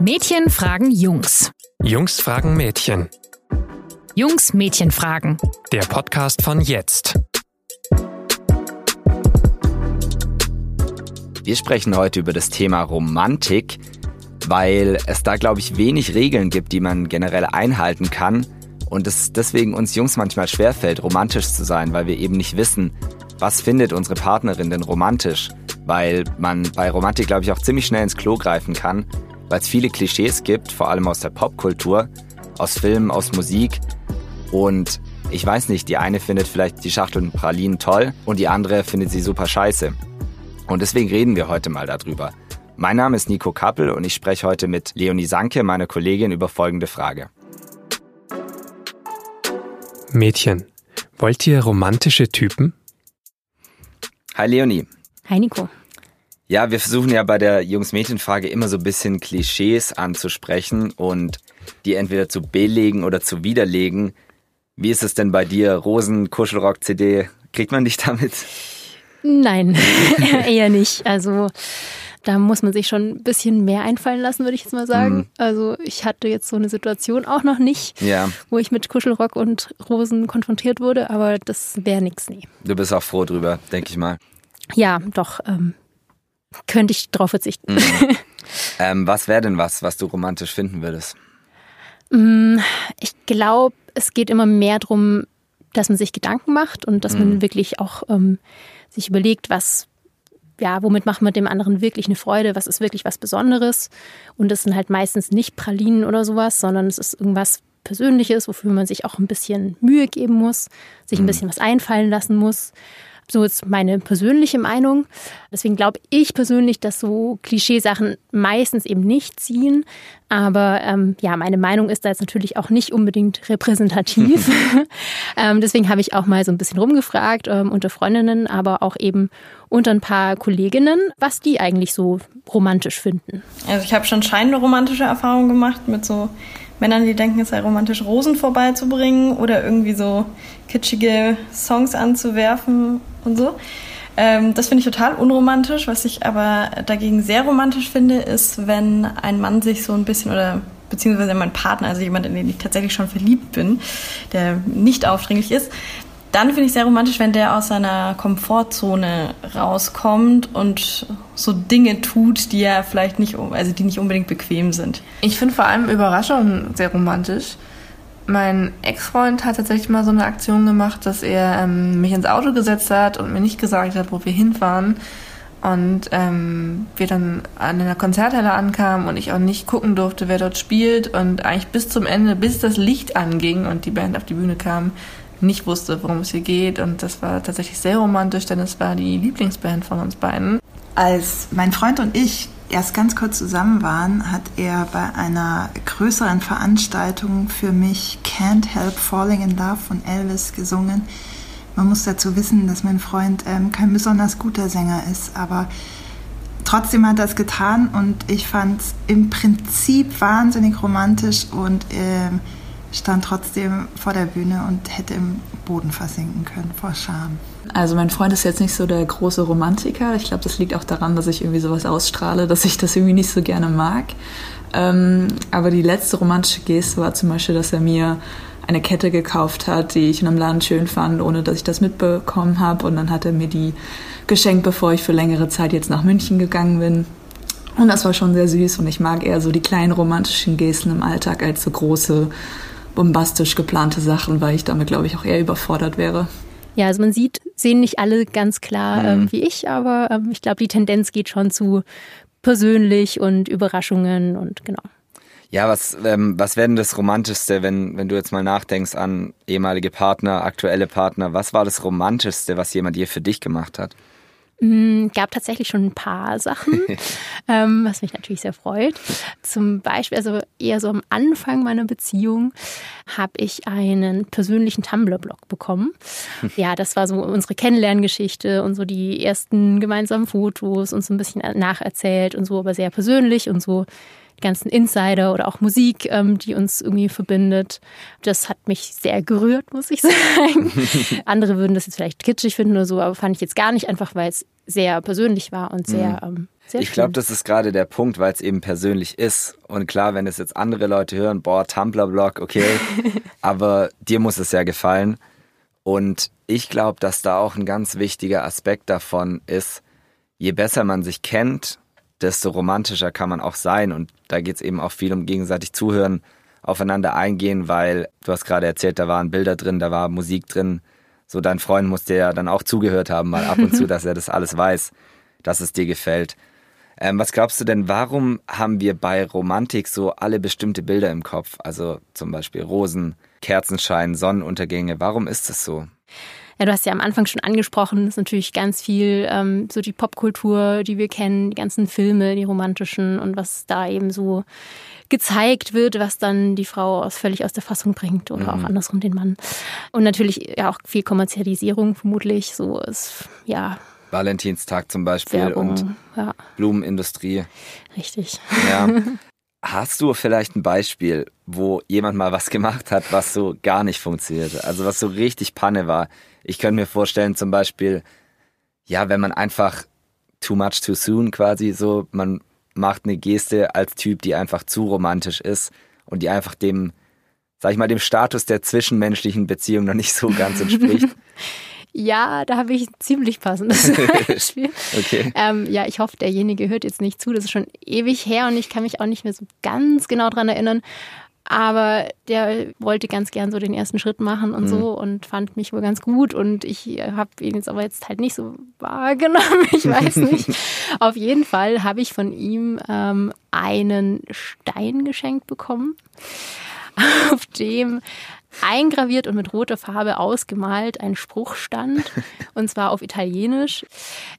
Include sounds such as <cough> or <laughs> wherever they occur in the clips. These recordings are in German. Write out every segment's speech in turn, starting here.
Mädchen fragen Jungs. Jungs fragen Mädchen. Jungs Mädchen fragen. Der Podcast von jetzt. Wir sprechen heute über das Thema Romantik, weil es da, glaube ich, wenig Regeln gibt, die man generell einhalten kann und es deswegen uns Jungs manchmal schwerfällt, romantisch zu sein, weil wir eben nicht wissen, was findet unsere Partnerin denn romantisch, weil man bei Romantik, glaube ich, auch ziemlich schnell ins Klo greifen kann, weil es viele Klischees gibt, vor allem aus der Popkultur, aus Filmen, aus Musik und ich weiß nicht, die eine findet vielleicht die Schachtel Pralinen toll und die andere findet sie super scheiße. Und deswegen reden wir heute mal darüber. Mein Name ist Nico Kappel und ich spreche heute mit Leonie Sanke, meiner Kollegin, über folgende Frage. Mädchen, wollt ihr romantische Typen? Hi Leonie. Hi Nico. Ja, wir versuchen ja bei der Jungs-Mädchen-Frage immer so ein bisschen Klischees anzusprechen und die entweder zu belegen oder zu widerlegen. Wie ist es denn bei dir? Rosen, Kuschelrock, CD, kriegt man dich damit? Nein, <laughs> eher nicht. Also da muss man sich schon ein bisschen mehr einfallen lassen, würde ich jetzt mal sagen. Mhm. Also ich hatte jetzt so eine Situation auch noch nicht, ja. wo ich mit Kuschelrock und Rosen konfrontiert wurde, aber das wäre nichts, nee. Du bist auch froh drüber, denke ich mal. Ja, doch. Ähm, könnte ich drauf verzichten. Mhm. <laughs> ähm, was wäre denn was, was du romantisch finden würdest? Mm, ich glaube, es geht immer mehr darum, dass man sich Gedanken macht und dass mhm. man wirklich auch ähm, sich überlegt, was ja, womit macht man dem anderen wirklich eine Freude? Was ist wirklich was Besonderes? Und das sind halt meistens nicht Pralinen oder sowas, sondern es ist irgendwas Persönliches, wofür man sich auch ein bisschen Mühe geben muss, sich ein mhm. bisschen was einfallen lassen muss. So ist meine persönliche Meinung. Deswegen glaube ich persönlich, dass so Klischeesachen meistens eben nicht ziehen. Aber ähm, ja, meine Meinung ist da jetzt natürlich auch nicht unbedingt repräsentativ. <laughs> ähm, deswegen habe ich auch mal so ein bisschen rumgefragt ähm, unter Freundinnen, aber auch eben unter ein paar Kolleginnen, was die eigentlich so romantisch finden. Also ich habe schon scheinende romantische Erfahrungen gemacht mit so Männern, die denken, es sei romantisch, Rosen vorbeizubringen oder irgendwie so kitschige Songs anzuwerfen und so. Ähm, das finde ich total unromantisch. Was ich aber dagegen sehr romantisch finde, ist, wenn ein Mann sich so ein bisschen oder beziehungsweise mein Partner, also jemand, in den ich tatsächlich schon verliebt bin, der nicht aufdringlich ist, dann finde ich sehr romantisch, wenn der aus seiner Komfortzone rauskommt und so Dinge tut, die ja vielleicht nicht, also die nicht unbedingt bequem sind. Ich finde vor allem Überraschungen sehr romantisch. Mein Ex-Freund hat tatsächlich mal so eine Aktion gemacht, dass er ähm, mich ins Auto gesetzt hat und mir nicht gesagt hat, wo wir hinfahren. Und ähm, wir dann an einer Konzerthalle ankamen und ich auch nicht gucken durfte, wer dort spielt. Und eigentlich bis zum Ende, bis das Licht anging und die Band auf die Bühne kam, nicht wusste, worum es hier geht. Und das war tatsächlich sehr romantisch, denn es war die Lieblingsband von uns beiden. Als mein Freund und ich erst ganz kurz zusammen waren, hat er bei einer größeren Veranstaltung für mich Can't Help Falling in Love von Elvis gesungen. Man muss dazu wissen, dass mein Freund ähm, kein besonders guter Sänger ist, aber trotzdem hat er es getan und ich fand es im Prinzip wahnsinnig romantisch und ähm, stand trotzdem vor der Bühne und hätte im Boden versinken können vor Scham. Also mein Freund ist jetzt nicht so der große Romantiker. Ich glaube, das liegt auch daran, dass ich irgendwie sowas ausstrahle, dass ich das irgendwie nicht so gerne mag. Ähm, aber die letzte romantische Geste war zum Beispiel, dass er mir eine Kette gekauft hat, die ich in einem Laden schön fand, ohne dass ich das mitbekommen habe. Und dann hat er mir die geschenkt, bevor ich für längere Zeit jetzt nach München gegangen bin. Und das war schon sehr süß und ich mag eher so die kleinen romantischen Gesten im Alltag als so große bombastisch geplante Sachen, weil ich damit, glaube ich, auch eher überfordert wäre. Ja, also man sieht, sehen nicht alle ganz klar mhm. ähm, wie ich, aber ähm, ich glaube, die Tendenz geht schon zu persönlich und Überraschungen und genau. Ja, was, ähm, was wäre denn das Romantischste, wenn, wenn du jetzt mal nachdenkst an ehemalige Partner, aktuelle Partner? Was war das Romantischste, was jemand hier für dich gemacht hat? Mm, gab tatsächlich schon ein paar Sachen, <laughs> ähm, was mich natürlich sehr freut. Zum Beispiel, also eher so am Anfang meiner Beziehung, habe ich einen persönlichen Tumblr-Blog bekommen. <laughs> Ja, das war so unsere Kennenlerngeschichte und so die ersten gemeinsamen Fotos und so ein bisschen nacherzählt und so, aber sehr persönlich und so ganzen Insider oder auch Musik, ähm, die uns irgendwie verbindet. Das hat mich sehr gerührt, muss ich <laughs> sagen. <laughs> Andere würden das jetzt vielleicht kitschig finden oder so, aber fand ich jetzt gar nicht, einfach weil es sehr persönlich war und sehr, mhm. ähm, sehr Ich glaube, das ist gerade der Punkt, weil es eben persönlich ist. Und klar, wenn es jetzt andere Leute hören, boah, Tumblr-Blog, okay, <laughs> aber dir muss es ja gefallen. Und ich glaube, dass da auch ein ganz wichtiger Aspekt davon ist, je besser man sich kennt, desto romantischer kann man auch sein. Und da geht es eben auch viel um gegenseitig zuhören, aufeinander eingehen, weil du hast gerade erzählt, da waren Bilder drin, da war Musik drin. So dein Freund muss dir ja dann auch zugehört haben, mal ab und zu, <laughs> dass er das alles weiß, dass es dir gefällt. Ähm, was glaubst du denn, warum haben wir bei Romantik so alle bestimmte Bilder im Kopf? Also zum Beispiel Rosen, Kerzenschein, Sonnenuntergänge. Warum ist das so? Ja, du hast ja am Anfang schon angesprochen, das ist natürlich ganz viel ähm, so die Popkultur, die wir kennen, die ganzen Filme, die romantischen und was da eben so gezeigt wird, was dann die Frau aus, völlig aus der Fassung bringt oder mhm. auch andersrum den Mann. Und natürlich ja auch viel Kommerzialisierung vermutlich, so ist, ja. Valentinstag zum Beispiel Werbung, und ja. Blumenindustrie. Richtig. Ja. <laughs> Hast du vielleicht ein Beispiel, wo jemand mal was gemacht hat, was so gar nicht funktionierte? Also was so richtig Panne war? Ich könnte mir vorstellen, zum Beispiel, ja, wenn man einfach too much too soon quasi so, man macht eine Geste als Typ, die einfach zu romantisch ist und die einfach dem, sag ich mal, dem Status der zwischenmenschlichen Beziehung noch nicht so ganz entspricht. <laughs> Ja, da habe ich ein ziemlich passendes <laughs> Beispiel. okay. Ähm, ja, ich hoffe, derjenige hört jetzt nicht zu. Das ist schon ewig her und ich kann mich auch nicht mehr so ganz genau dran erinnern. Aber der wollte ganz gern so den ersten Schritt machen und mhm. so und fand mich wohl ganz gut. Und ich habe ihn jetzt aber jetzt halt nicht so wahrgenommen. <laughs> Ich weiß nicht. <laughs> Auf jeden Fall habe ich von ihm ähm, einen Stein geschenkt bekommen, <laughs> auf dem eingraviert und mit roter Farbe ausgemalt ein Spruch stand, und zwar auf Italienisch.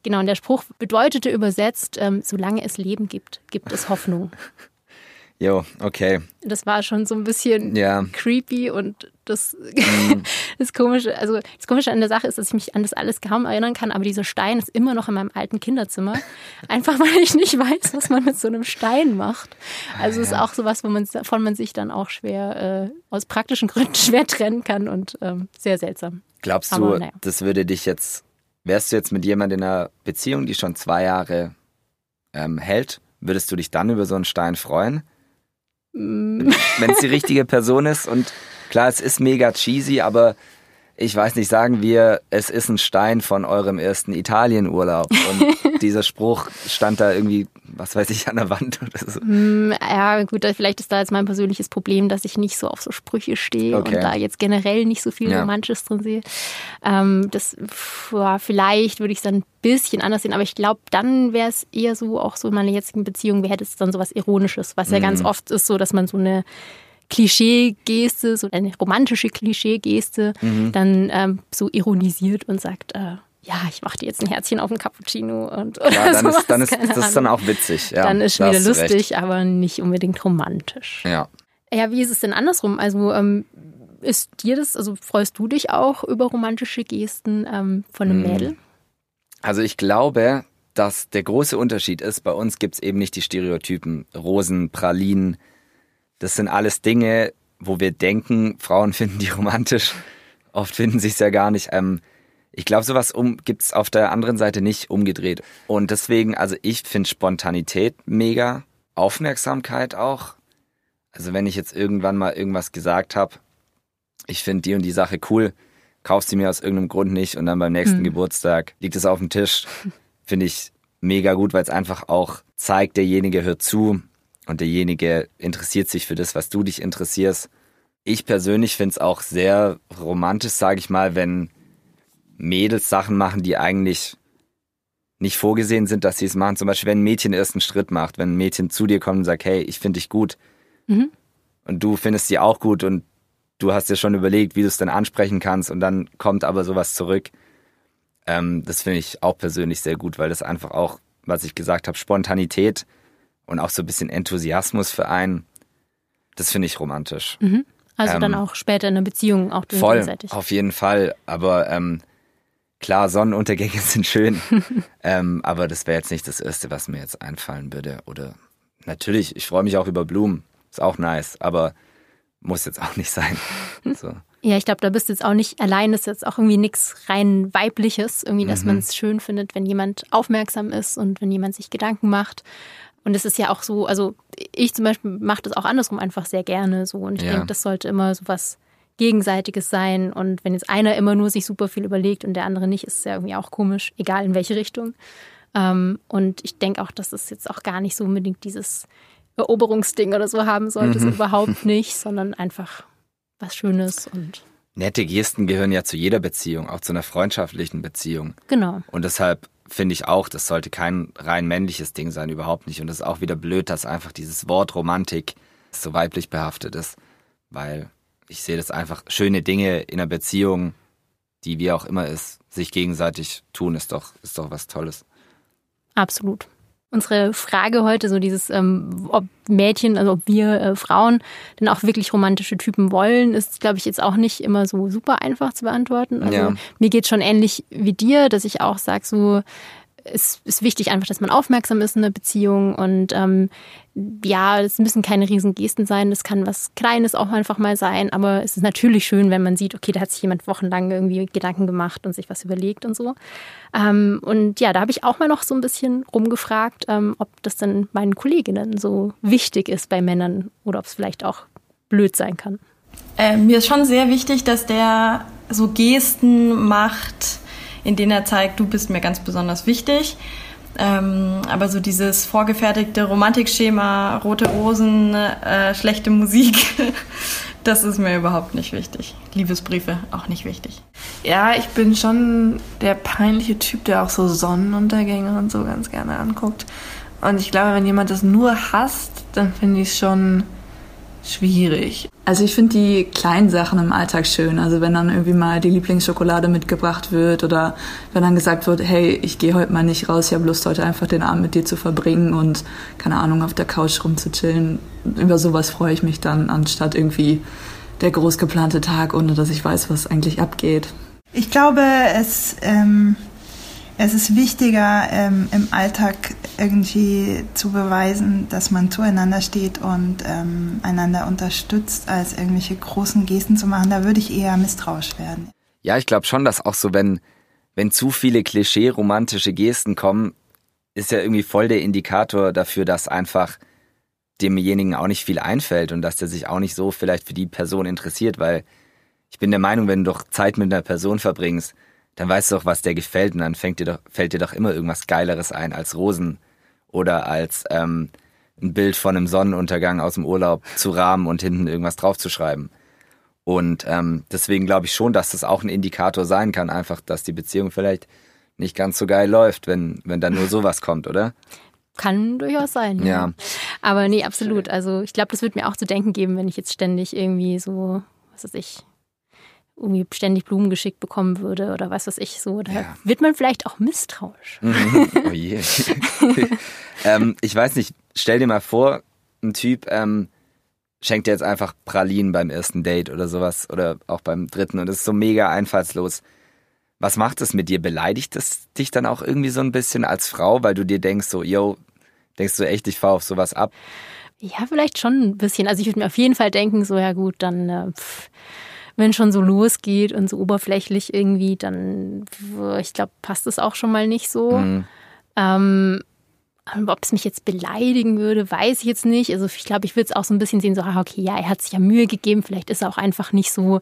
Genau, und der Spruch bedeutete übersetzt, ähm, solange es Leben gibt, gibt es Hoffnung. Jo, okay. Das war schon so ein bisschen ja. creepy und das, mhm. <laughs> das Komische, also das Komische an der Sache ist, dass ich mich an das alles kaum erinnern kann, aber dieser Stein ist immer noch in meinem alten Kinderzimmer. <laughs> Einfach weil ich nicht weiß, was man mit so einem Stein macht. Also ah, es ja. ist auch sowas, wo man, von man sich dann auch schwer, äh, aus praktischen <laughs> Gründen schwer trennen kann und ähm, sehr seltsam. Glaubst aber, du, naja. das würde dich jetzt, wärst du jetzt mit jemandem in einer Beziehung, die schon zwei Jahre ähm, hält, würdest du dich dann über so einen Stein freuen? Wenn es die richtige Person ist und klar, es ist mega cheesy, aber ich weiß nicht, sagen wir, es ist ein Stein von eurem ersten Italienurlaub. Und <laughs> dieser Spruch stand da irgendwie, was weiß ich, an der Wand oder so. Mm, ja, gut, vielleicht ist da jetzt mein persönliches Problem, dass ich nicht so auf so Sprüche stehe okay. und da jetzt generell nicht so viel ja. Romantisches drin sehe. Ähm, das, ja, vielleicht würde ich es dann ein bisschen anders sehen, aber ich glaube, dann wäre es eher so, auch so in meiner jetzigen Beziehung, wäre es dann so was Ironisches, was ja mhm. ganz oft ist so, dass man so eine Klischee-Geste, so eine romantische Klischee-Geste, mhm. dann ähm, so ironisiert und sagt, äh, ja, ich mache dir jetzt ein Herzchen auf den Cappuccino und ja, <laughs> dann ist, dann ist das ist dann auch witzig. Ja, dann ist schon wieder lustig, recht. aber nicht unbedingt romantisch. Ja. Ja, wie ist es denn andersrum? Also ähm, ist dir das, also freust du dich auch über romantische Gesten ähm, von einem mhm. Mädel? Also ich glaube, dass der große Unterschied ist, bei uns gibt es eben nicht die Stereotypen Rosen, Pralinen, das sind alles Dinge, wo wir denken, Frauen <laughs> finden die romantisch. Oft finden sie es ja gar nicht. Ähm, ich glaube, sowas um, gibt es auf der anderen Seite nicht umgedreht. Und deswegen, also ich finde Spontanität mega, Aufmerksamkeit auch. Also wenn ich jetzt irgendwann mal irgendwas gesagt habe, ich finde die und die Sache cool, kaufst sie mir aus irgendeinem Grund nicht und dann beim nächsten hm. Geburtstag liegt es auf dem Tisch, <laughs> finde ich mega gut, weil es einfach auch zeigt, derjenige hört zu, und derjenige interessiert sich für das, was du dich interessierst. Ich persönlich finde es auch sehr romantisch, sage ich mal, wenn Mädels Sachen machen, die eigentlich nicht vorgesehen sind, dass sie es machen. Zum Beispiel, wenn ein Mädchen den ersten Schritt macht, wenn ein Mädchen zu dir kommt und sagt, hey, ich finde dich gut mhm. und du findest sie auch gut und du hast dir schon überlegt, wie du es dann ansprechen kannst und dann kommt aber sowas zurück. Ähm, das finde ich auch persönlich sehr gut, weil das einfach auch, was ich gesagt habe, Spontanität und auch so ein bisschen Enthusiasmus für einen. Das finde ich romantisch. Mhm. Also ähm, dann auch später in einer Beziehung auch voll, gegenseitig. Auf jeden Fall. Aber ähm, klar, Sonnenuntergänge sind schön. <laughs> ähm, aber das wäre jetzt nicht das Erste, was mir jetzt einfallen würde. Oder natürlich, ich freue mich auch über Blumen. Ist auch nice, aber muss jetzt auch nicht sein. <laughs> So. Ja, ich glaube, da bist du jetzt auch nicht allein. Das ist jetzt auch irgendwie nichts rein weibliches, irgendwie, dass Mhm. man es schön findet, wenn jemand aufmerksam ist und wenn jemand sich Gedanken macht. Und es ist ja auch so, also ich zum Beispiel mache das auch andersrum einfach sehr gerne so. Und ich Ja. denke, das sollte immer so was Gegenseitiges sein. Und wenn jetzt einer immer nur sich super viel überlegt und der andere nicht, ist es ja irgendwie auch komisch, egal in welche Richtung. Ähm, und ich denke auch, dass es jetzt auch gar nicht so unbedingt dieses Eroberungsding oder so haben sollte, Mhm. überhaupt nicht, sondern einfach was Schönes und Nette Gesten gehören ja zu jeder Beziehung, auch zu einer freundschaftlichen Beziehung. genau. Und deshalb finde ich auch, das sollte kein rein männliches Ding sein, überhaupt nicht. Und es ist auch wieder blöd, dass einfach dieses Wort Romantik so weiblich behaftet ist. Weil ich sehe das einfach, schöne Dinge in einer Beziehung, die wie auch immer ist, sich gegenseitig tun, ist doch, ist doch was Tolles. Absolut. Unsere Frage heute, so dieses, ähm, ob Mädchen, also ob wir äh, Frauen denn auch wirklich romantische Typen wollen, ist, glaube ich, jetzt auch nicht immer so super einfach zu beantworten. Also Ja. mir geht schon ähnlich wie dir, dass ich auch sage, so es ist wichtig einfach, dass man aufmerksam ist in einer Beziehung und ähm, ja, es müssen keine riesen Gesten sein, das kann was Kleines auch einfach mal sein, aber es ist natürlich schön, wenn man sieht, okay, da hat sich jemand wochenlang irgendwie Gedanken gemacht und sich was überlegt und so. Ähm, und ja, da habe ich auch mal noch so ein bisschen rumgefragt, ähm, ob das dann meinen Kolleginnen so wichtig ist bei Männern oder ob es vielleicht auch blöd sein kann. Äh, mir ist schon sehr wichtig, dass der so Gesten macht, in denen er zeigt, du bist mir ganz besonders wichtig. Ähm, aber so dieses vorgefertigte Romantikschema, rote Rosen, äh, schlechte Musik, <laughs> das ist mir überhaupt nicht wichtig. Liebesbriefe auch nicht wichtig. Ja, ich bin schon der peinliche Typ, der auch so Sonnenuntergänge und so ganz gerne anguckt. Und ich glaube, wenn jemand das nur hasst, dann finde ich es schon schwierig. Also ich finde die kleinen Sachen im Alltag schön. Also wenn dann irgendwie mal die Lieblingsschokolade mitgebracht wird oder wenn dann gesagt wird, hey, ich gehe heute mal nicht raus, ich habe Lust heute einfach den Abend mit dir zu verbringen und keine Ahnung auf der Couch rumzuchillen. Über sowas freue ich mich dann, anstatt irgendwie der groß geplante Tag, ohne dass ich weiß, was eigentlich abgeht. Ich glaube, es, ähm, es ist wichtiger, ähm, im Alltag irgendwie zu beweisen, dass man zueinander steht und ähm, einander unterstützt, als irgendwelche großen Gesten zu machen. Da würde ich eher misstrauisch werden. Ja, ich glaube schon, dass auch so, wenn, wenn zu viele klischee-romantische Gesten kommen, ist ja irgendwie voll der Indikator dafür, dass einfach demjenigen auch nicht viel einfällt und dass der sich auch nicht so vielleicht für die Person interessiert, weil ich bin der Meinung, wenn du doch Zeit mit einer Person verbringst, dann weißt du doch, was der gefällt und dann fängt dir doch, fällt dir doch immer irgendwas Geileres ein als Rosen oder als ähm, ein Bild von einem Sonnenuntergang aus dem Urlaub zu rahmen und hinten irgendwas draufzuschreiben. Und ähm, deswegen glaube ich schon, dass das auch ein Indikator sein kann, einfach, dass die Beziehung vielleicht nicht ganz so geil läuft, wenn, wenn dann nur sowas kommt, oder? Kann durchaus sein. Ja. Aber nee, absolut. Also ich glaube, das wird mir auch zu denken geben, wenn ich jetzt ständig irgendwie so, was weiß ich, irgendwie ständig Blumen geschickt bekommen würde oder was weiß ich so. Da Ja. wird man vielleicht auch misstrauisch. Mhm. oh je. <laughs> ähm, ich weiß nicht, stell dir mal vor, ein Typ ähm, schenkt dir jetzt einfach Pralinen beim ersten Date oder sowas oder auch beim dritten und ist so mega einfallslos. Was macht es mit dir? Beleidigt es dich dann auch irgendwie so ein bisschen als Frau, weil du dir denkst so, yo, denkst du echt, ich fahr auf sowas ab? Ja, vielleicht schon ein bisschen. Also ich würde mir auf jeden Fall denken, so ja gut, dann äh, pff, wenn schon so losgeht und so oberflächlich irgendwie, dann ich glaube, passt es auch schon mal nicht so. Mhm. Ähm, ob es mich jetzt beleidigen würde, weiß ich jetzt nicht. Also ich glaube, ich würde es auch so ein bisschen sehen, so, ah, okay, ja, er hat sich ja Mühe gegeben, vielleicht ist er auch einfach nicht so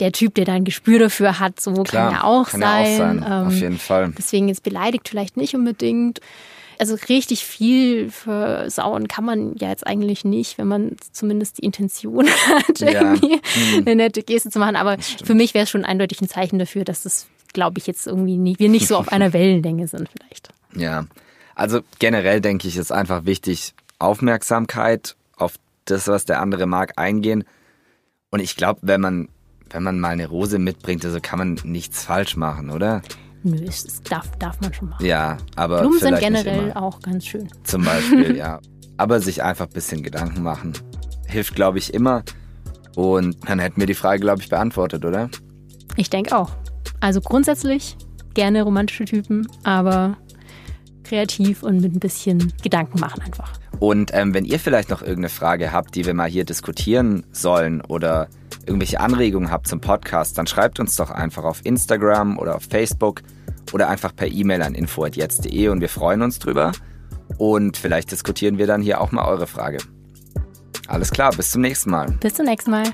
der Typ, der da ein Gespür dafür hat. So kann ja auch kann sein. ja auch sein, auf Ähm, jeden Fall. Deswegen jetzt beleidigt vielleicht nicht unbedingt. Also richtig viel versauen kann man ja jetzt eigentlich nicht, wenn man zumindest die Intention <laughs> hat, Ja. irgendwie Mhm. eine nette Geste zu machen. Aber für mich wäre es schon eindeutig ein Zeichen dafür, dass das, glaube ich, jetzt irgendwie nicht, wir nicht so auf einer <laughs> Wellenlänge sind vielleicht. Ja, also generell denke ich, ist einfach wichtig, Aufmerksamkeit auf das, was der andere mag, eingehen. Und ich glaube, wenn man, wenn man mal eine Rose mitbringt, also kann man nichts falsch machen, oder? Nö, es es darf, darf man schon machen. Ja, aber Blumen sind generell auch ganz schön. Zum Beispiel, ja. Aber sich einfach ein bisschen Gedanken machen. Hilft, glaube ich, immer. Und dann hätten wir die Frage, glaube ich, beantwortet, oder? Ich denke auch. Also grundsätzlich gerne romantische Typen, aber kreativ und mit ein bisschen Gedanken machen einfach. Und ähm, wenn ihr vielleicht noch irgendeine Frage habt, die wir mal hier diskutieren sollen oder irgendwelche Anregungen habt zum Podcast, dann schreibt uns doch einfach auf Instagram oder auf Facebook oder einfach per E-Mail an info.jetzt.de und wir freuen uns drüber. Und vielleicht diskutieren wir dann hier auch mal eure Frage. Alles klar, bis zum nächsten Mal. Bis zum nächsten Mal.